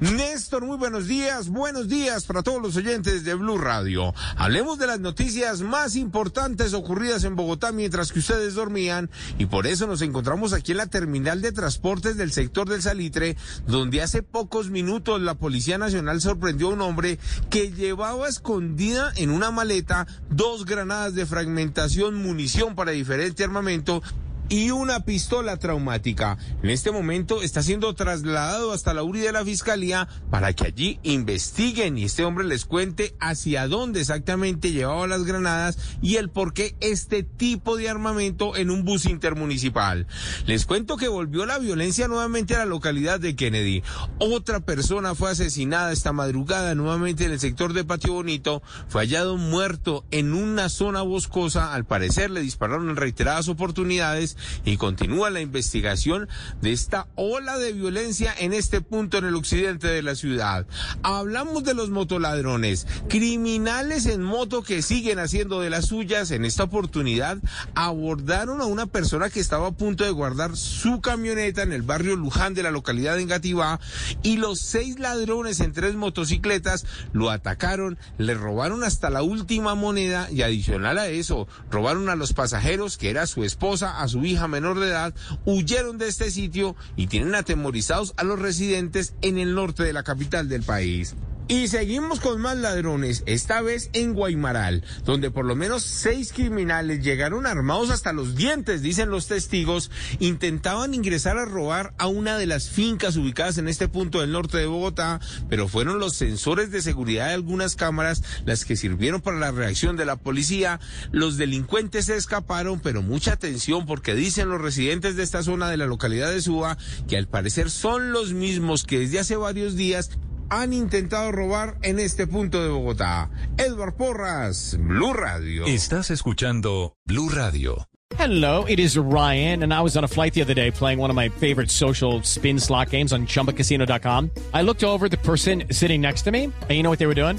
Néstor, muy buenos días. Buenos días para todos los oyentes de Blue Radio. Hablemos de las noticias más importantes ocurridas en Bogotá mientras que ustedes dormían y por eso nos encontramos aquí en la terminal de transportes del sector del Salitre, donde hace pocos minutos la Policía Nacional sorprendió a un hombre que llevaba escondida en una maleta dos granadas de fragmentación, munición para diferente armamento y una pistola traumática. En este momento está siendo trasladado hasta la URI de la Fiscalía para que allí investiguen y este hombre les cuente hacia dónde exactamente llevaba las granadas y el por qué este tipo de armamento en un bus intermunicipal. Les cuento que volvió la violencia nuevamente a la localidad de Kennedy. Otra persona fue asesinada esta madrugada nuevamente en el sector de Patio Bonito. Fue hallado muerto en una zona boscosa. Al parecer le dispararon en reiteradas oportunidades y continúa la investigación de esta ola de violencia en este punto en el occidente de la ciudad. Hablamos de los motoladrones, criminales en moto que siguen haciendo de las suyas. En esta oportunidad abordaron a una persona que estaba a punto de guardar su camioneta en el barrio Luján de la localidad de Engativá y los seis ladrones en tres motocicletas lo atacaron, le robaron hasta la última moneda y adicional a eso, robaron a los pasajeros que era su esposa, a su hija menor de edad, huyeron de este sitio y tienen atemorizados a los residentes en el norte de la capital del país. Y seguimos con más ladrones, esta vez en Guaymaral, donde por lo menos seis criminales llegaron armados hasta los dientes, dicen los testigos, intentaban ingresar a robar a una de las fincas ubicadas en este punto del norte de Bogotá, pero fueron los sensores de seguridad de algunas cámaras las que sirvieron para la reacción de la policía. Los delincuentes se escaparon, pero mucha atención porque dicen los residentes de esta zona de la localidad de Suba que al parecer son los mismos que desde hace varios días han intentado robar en este punto de Bogotá. Edward Porras, Blue Radio. Estás escuchando Blue Radio. Hello, it is Ryan, and I was on a flight the other day playing one of my favorite social spin slot games on chumbacasino.com. I looked over the person sitting next to me, and you know what they were doing?